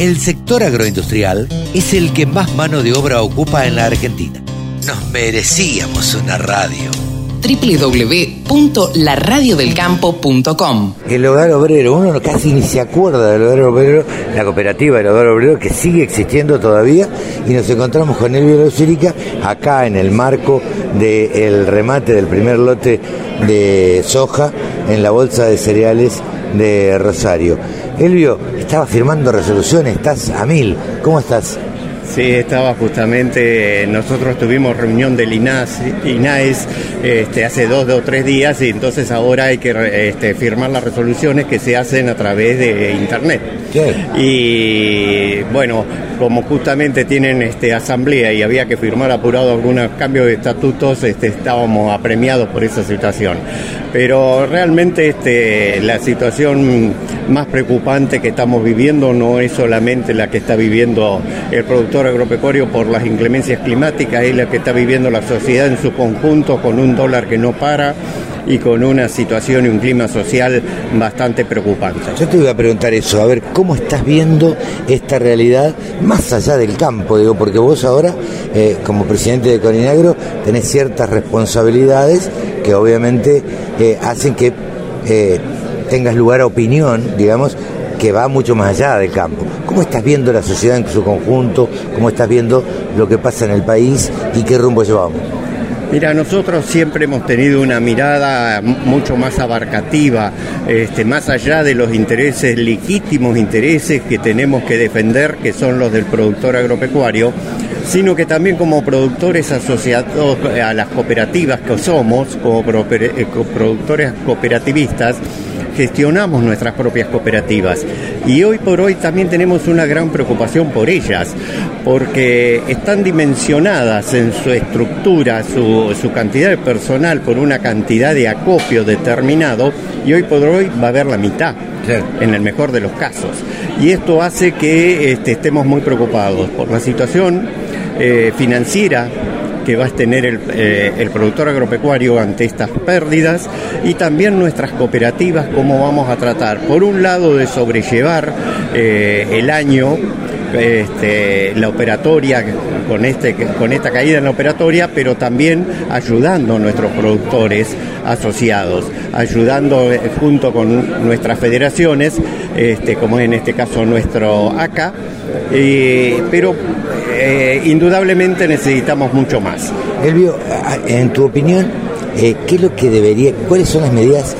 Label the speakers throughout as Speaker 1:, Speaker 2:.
Speaker 1: El sector agroindustrial es el que más mano de obra ocupa en la Argentina. Nos merecíamos una radio
Speaker 2: www.laradiodelcampo.com
Speaker 1: El hogar obrero, uno casi ni se acuerda del hogar obrero, la cooperativa del hogar obrero que sigue existiendo todavía y nos encontramos con Elvio Lucírica acá en el marco del remate del primer lote de soja en la bolsa de cereales de Rosario. Elvio, estaba firmando resoluciones, estás a mil, ¿cómo estás?
Speaker 3: Sí, estaba justamente, nosotros tuvimos reunión del INAS, INAES este, hace dos o tres días y entonces ahora hay que este, firmar las resoluciones que se hacen a través de Internet. Y bueno, como justamente tienen este, asamblea y había que firmar apurado algunos cambios de estatutos, este, estábamos apremiados por esa situación. Pero realmente este, la situación más preocupante que estamos viviendo no es solamente la que está viviendo el productor agropecuario por las inclemencias climáticas, es la que está viviendo la sociedad en su conjunto con un dólar que no para y con una situación y un clima social bastante preocupante.
Speaker 1: Yo te iba a preguntar eso, a ver, ¿cómo estás viendo esta realidad más allá del campo? Digo, porque vos ahora, eh, como presidente de Corinagro, tenés ciertas responsabilidades que obviamente eh, hacen que eh, tengas lugar a opinión, digamos, que va mucho más allá del campo. ¿Cómo estás viendo la sociedad en su conjunto? ¿Cómo estás viendo lo que pasa en el país y qué rumbo llevamos?
Speaker 3: Mira, nosotros siempre hemos tenido una mirada mucho más abarcativa, este, más allá de los intereses, legítimos intereses que tenemos que defender, que son los del productor agropecuario, sino que también como productores asociados a las cooperativas que somos, como eh, productores cooperativistas, gestionamos nuestras propias cooperativas y hoy por hoy también tenemos una gran preocupación por ellas, porque están dimensionadas en su estructura, su, cantidad de personal por una cantidad de acopio determinado y hoy por hoy va a haber la mitad. en el mejor de los casos. Y esto hace que este, estemos muy preocupados por la situación eh, financiera que va a tener eh, el, productor agropecuario ante estas pérdidas y también nuestras cooperativas, cómo vamos a tratar, por un lado, de sobrellevar eh, el año este, la operatoria con, este, con esta caída en la operatoria, pero también ayudando a nuestros productores asociados, ayudando eh, junto con nuestras federaciones, este, como en este caso nuestro ACA, pero eh, indudablemente necesitamos mucho más.
Speaker 1: Elvio, en tu opinión, eh, ¿qué es lo que debería, cuáles son las medidas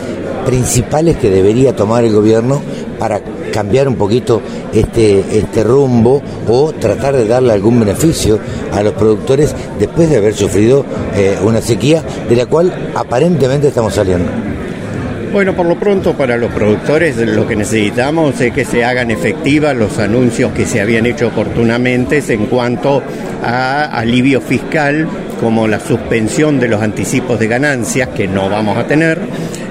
Speaker 1: principales que debería tomar el gobierno para cambiar un poquito este, este rumbo o tratar de darle algún beneficio a los productores después de haber sufrido eh, una sequía de la cual aparentemente estamos saliendo?
Speaker 3: Bueno, por lo pronto para los productores lo que necesitamos es que se hagan efectivas los anuncios que se habían hecho oportunamente en cuanto a alivio fiscal como la suspensión de los anticipos de ganancias que no vamos a tener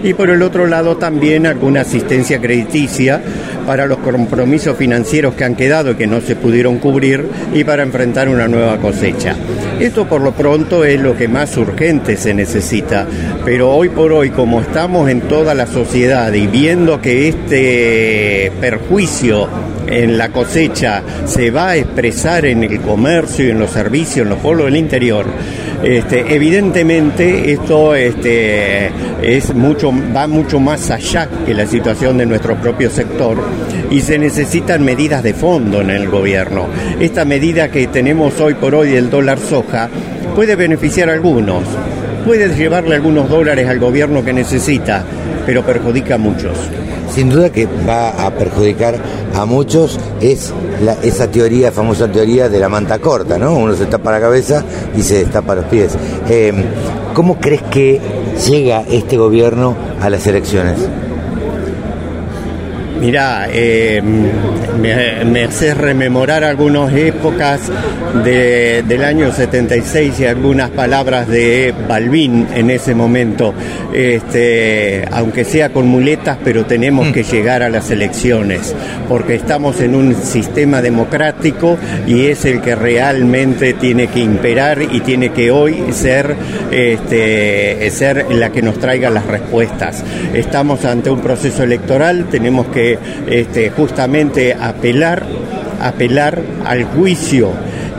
Speaker 3: y por el otro lado también alguna asistencia crediticia para los compromisos financieros que han quedado y que no se pudieron cubrir y para enfrentar una nueva cosecha. Esto por lo pronto es lo que más urgente se necesita, pero hoy por hoy como estamos en toda la sociedad y viendo que este perjuicio en la cosecha se va a expresar en el comercio y en los servicios, en los pueblos del interior, este, evidentemente esto este, es mucho, va mucho más allá que la situación de nuestro propio sector y se necesitan medidas de fondo en el gobierno. Esta medida que tenemos hoy por hoy del dólar soja puede beneficiar a algunos, puede llevarle algunos dólares al gobierno que necesita, pero perjudica a muchos
Speaker 1: sin duda que va a perjudicar a muchos es esa teoría, famosa teoría de la manta corta, ¿no? Uno se tapa la cabeza y se destapa los pies. Eh, ¿Cómo crees que llega este gobierno a las elecciones?
Speaker 3: Mirá, eh, me, hace rememorar algunas épocas del año 76 y algunas palabras de Balbín en ese momento. Este, aunque sea con muletas, pero tenemos mm. que llegar a las elecciones, porque estamos en un sistema democrático y es el que realmente tiene que imperar y tiene que hoy ser, este, ser la que nos traiga las respuestas. Estamos ante un proceso electoral, tenemos que este, justamente apelar apelar al juicio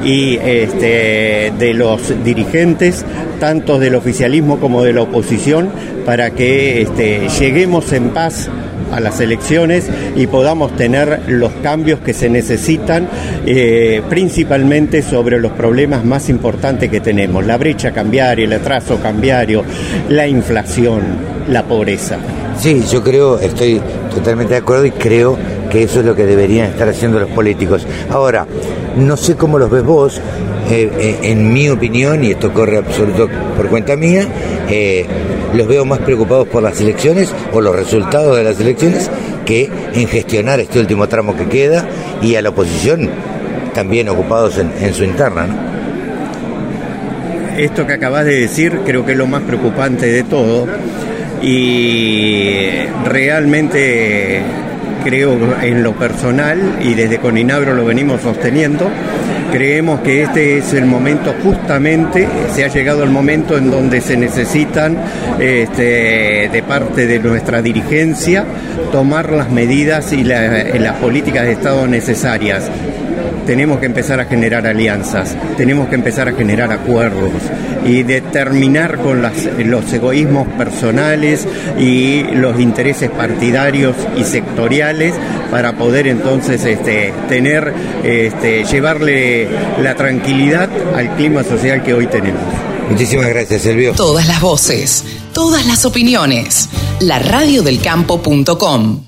Speaker 3: y este, de los dirigentes, tanto del oficialismo como de la oposición, para que este, lleguemos en paz a las elecciones y podamos tener los cambios que se necesitan, eh, principalmente sobre los problemas más importantes que tenemos, la brecha cambiaria, el atraso cambiario, la inflación, la pobreza.
Speaker 1: Sí, yo creo, estoy totalmente de acuerdo y creo que eso es lo que deberían estar haciendo los políticos. Ahora, no sé cómo los ves vos, eh, eh, en mi opinión, y esto corre absoluto por cuenta mía, eh, los veo más preocupados por las elecciones o los resultados de las elecciones que en gestionar este último tramo que queda y a la oposición también ocupados en, su interna.
Speaker 3: Esto que acabas de decir creo que es lo más preocupante de todo y realmente creo en lo personal y desde Coninagro lo venimos sosteniendo. Creemos que este es el momento justamente, se ha llegado el momento en donde se necesitan este, de parte de nuestra dirigencia tomar las medidas y las políticas de Estado necesarias tenemos que empezar a generar alianzas, tenemos que empezar a generar acuerdos y determinar con los egoísmos personales y los intereses partidarios y sectoriales para poder entonces este, tener, este, llevarle la tranquilidad al clima social que hoy tenemos.
Speaker 1: Muchísimas gracias, Silvio.
Speaker 2: Todas las voces, todas las opiniones. La radiodelcampo.com